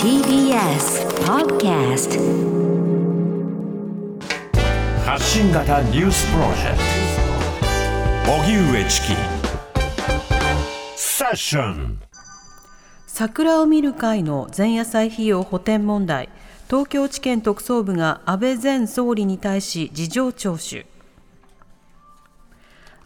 TBS Podcast 発信型ニュースプロジェクト。荻上チキ。セッション。桜を見る会の前夜祭費用補填問題。東京地検特捜部が安倍前総理に対し事情聴取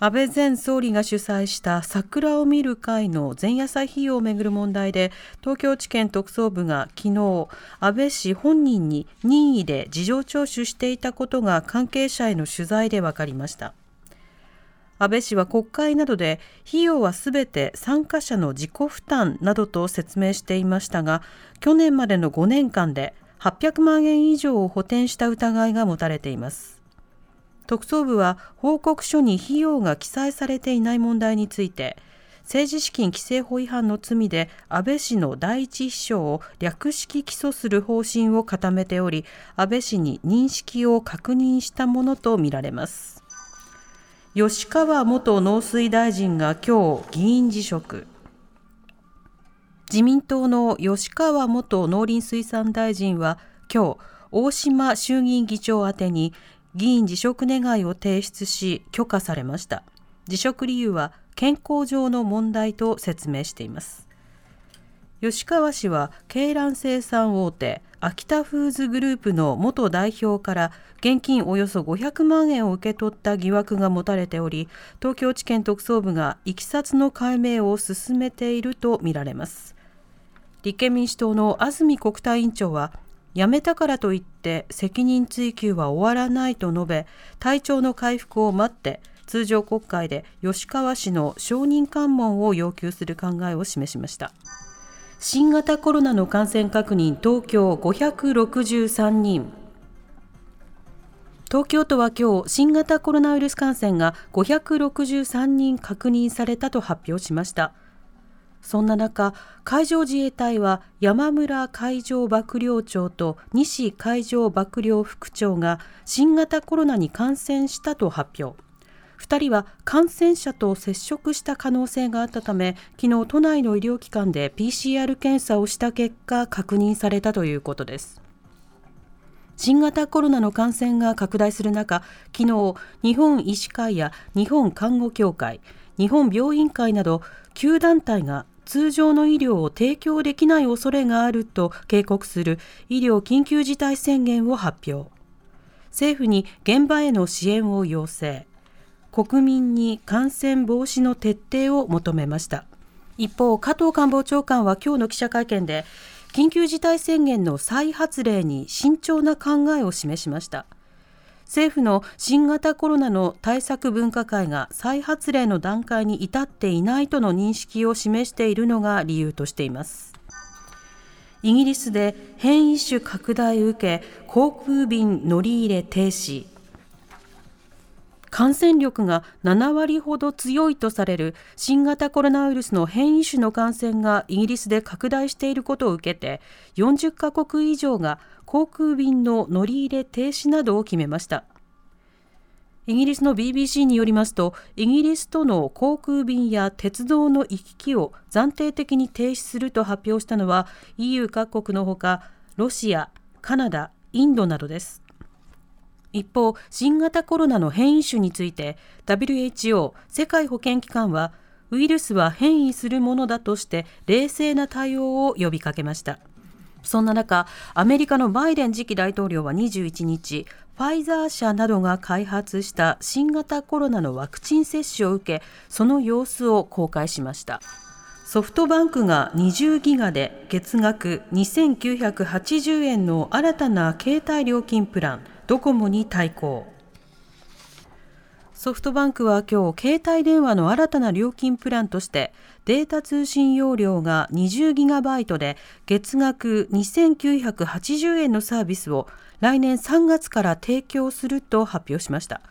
安倍前総理が主催した桜を見る会の前夜祭費用をめぐる問題で東京地検特捜部が昨日安倍氏本人に任意で事情聴取していたことが関係者への取材で分かりました。安倍氏は国会などで費用はすべて参加者の自己負担などと説明していましたが去年までの5年間で800万円以上を補填した疑いが持たれています。特捜部は報告書に費用が記載されていない問題について政治資金規正法違反の罪で安倍氏の第一秘書を略式起訴する方針を固めており安倍氏に認識を確認したものとみられます。吉川元農水大臣が今日議員辞職。自民党の吉川元農林水産大臣は今日大島衆議院議長宛てに議員辞職願を提出し許可されました。辞職理由は健康上の問題と説明しています。吉川氏は鶏卵生産大手秋田フーズグループの元代表から現金およそ500万円を受け取った疑惑が持たれており東京地検特捜部がいきさつの解明を進めているとみられます。立憲民主党の安住国対委員長は辞めたからといって責任追及は終わらないと述べ体調の回復を待って通常国会で吉川氏の証人喚問を要求する考えを示しました。新型コロナの感染確認東京563人。東京都は今日新型コロナウイルス感染が563人確認されたと発表しました。そんな中、海上自衛隊は山村海上幕僚長と西海上幕僚副長が新型コロナに感染したと発表。2人は感染者と接触した可能性があったため、昨日都内の医療機関で PCR 検査をした結果、確認されたということです。新型コロナの感染が拡大する中、昨日、日本医師会や日本看護協会、日本病院会など9団体が通常の医療を提供できない恐れがあると警告する医療緊急事態宣言を発表。政府に現場への支援を要請。国民に感染防止の徹底を求めました。一方加藤官房長官は今日の記者会見で緊急事態宣言の再発令に慎重な考えを示しました。政府の新型コロナの対策分科会が再発令の段階に至っていないとの認識を示しているのが理由としています。イギリスで変異種拡大を受け航空便乗り入れ停止。感染力が7割ほど強いとされる新型コロナウイルスの変異種の感染がイギリスで拡大していることを受けて40カ国以上が航空便の乗り入れ停止などを決めました。イギリスの BBC によりますとイギリスとの航空便や鉄道の行き来を暫定的に停止すると発表したのは EU 各国のほかロシア、カナダ、インドなどです。一方、新型コロナの変異種について WHO 世界保健機関はウイルスは変異するものだとして冷静な対応を呼びかけました。そんな中アメリカのバイデン次期大統領は21日ファイザー社などが開発した新型コロナのワクチン接種を受けその様子を公開しました。ソフトバンクが20ギガで月額2980円の新たな携帯料金プラン。ドコモに対抗。ソフトバンクは今日携帯電話の新たな料金プランとしてデータ通信容量が20ギガバイトで月額2980円のサービスを来年3月から提供すると発表しました。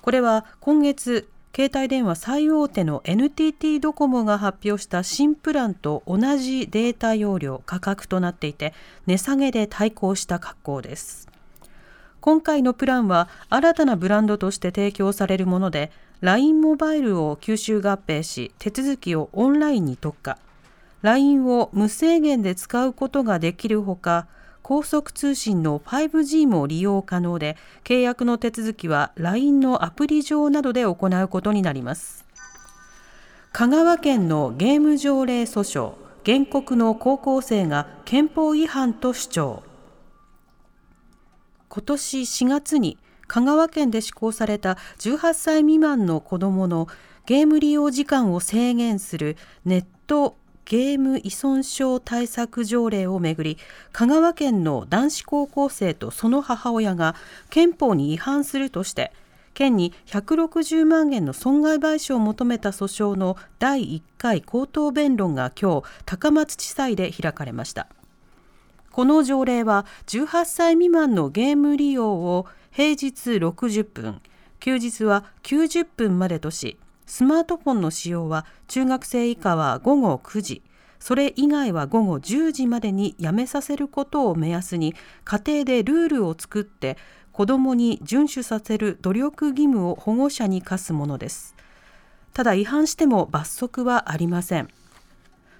これは今月携帯電話最大手の NTT ドコモが発表した新プランと同じデータ容量価格となっていて値下げで対抗した格好です。今回のプランは新たなブランドとして提供されるもので LINE モバイルを吸収合併し手続きをオンラインに特化。LINE を無制限で使うことができるほか高速通信の 5G も利用可能で契約の手続きは LINE のアプリ上などで行うことになります。香川県のゲーム条例訴訟原告の高校生が憲法違反と主張。今年4月に香川県で施行された18歳未満の子どものゲーム利用時間を制限するネットゲーム依存症対策条例をめぐり香川県の男子高校生とその母親が憲法に違反するとして県に160万円の損害賠償を求めた訴訟の第1回口頭弁論が今日高松地裁で開かれました。この条例は18歳未満のゲーム利用を平日60分休日は90分までとしスマートフォンの使用は中学生以下は午後9時それ以外は午後10時までにやめさせることを目安に家庭でルールを作って子どもに遵守させる努力義務を保護者に課すものです。ただ違反しても罰則はありません。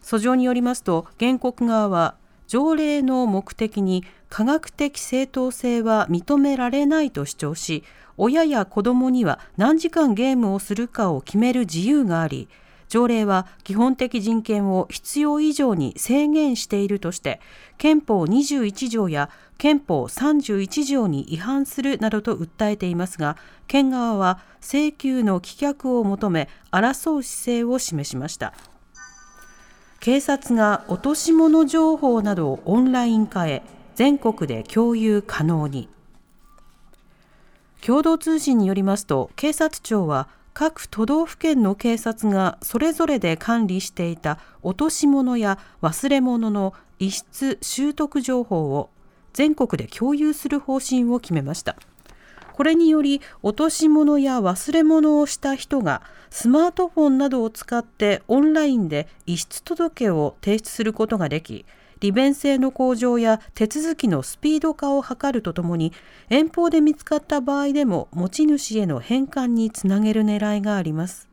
訴状によりますと原告側は条例の目的に科学的正当性は認められないと主張し親や子どもには何時間ゲームをするかを決める自由があり条例は基本的人権を必要以上に制限しているとして憲法21条や憲法31条に違反するなどと訴えていますが県側は請求の棄却を求め争う姿勢を示しました。警察が落とし物情報などをオンライン化へ全国で共有可能に。共同通信によりますと警察庁は各都道府県の警察がそれぞれで管理していた落とし物や忘れ物の遺失習得情報を全国で共有する方針を決めました。これにより落とし物や忘れ物をした人がスマートフォンなどを使ってオンラインで遺失届を提出することができ利便性の向上や手続きのスピード化を図るとともに遠方で見つかった場合でも持ち主への返還につなげる狙いがあります。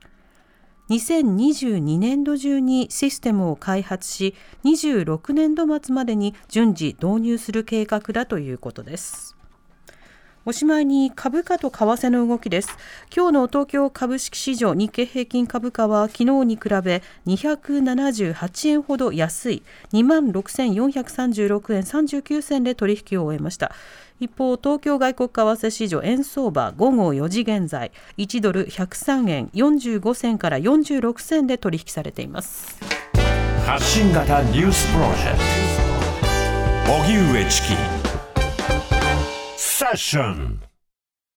2022年度中にシステムを開発し26年度末までに順次導入する計画だということです。おしまいに株価と為替の動きです。今日の東京株式市場日経平均株価は昨日に比べ278円ほど安い26,436円39銭で取引を終えました。一方、東京外国為替市場円相場午後4時現在1ドル103円45銭から46銭で取引されています。発信型ニュースプロジェクト荻上チキ Session.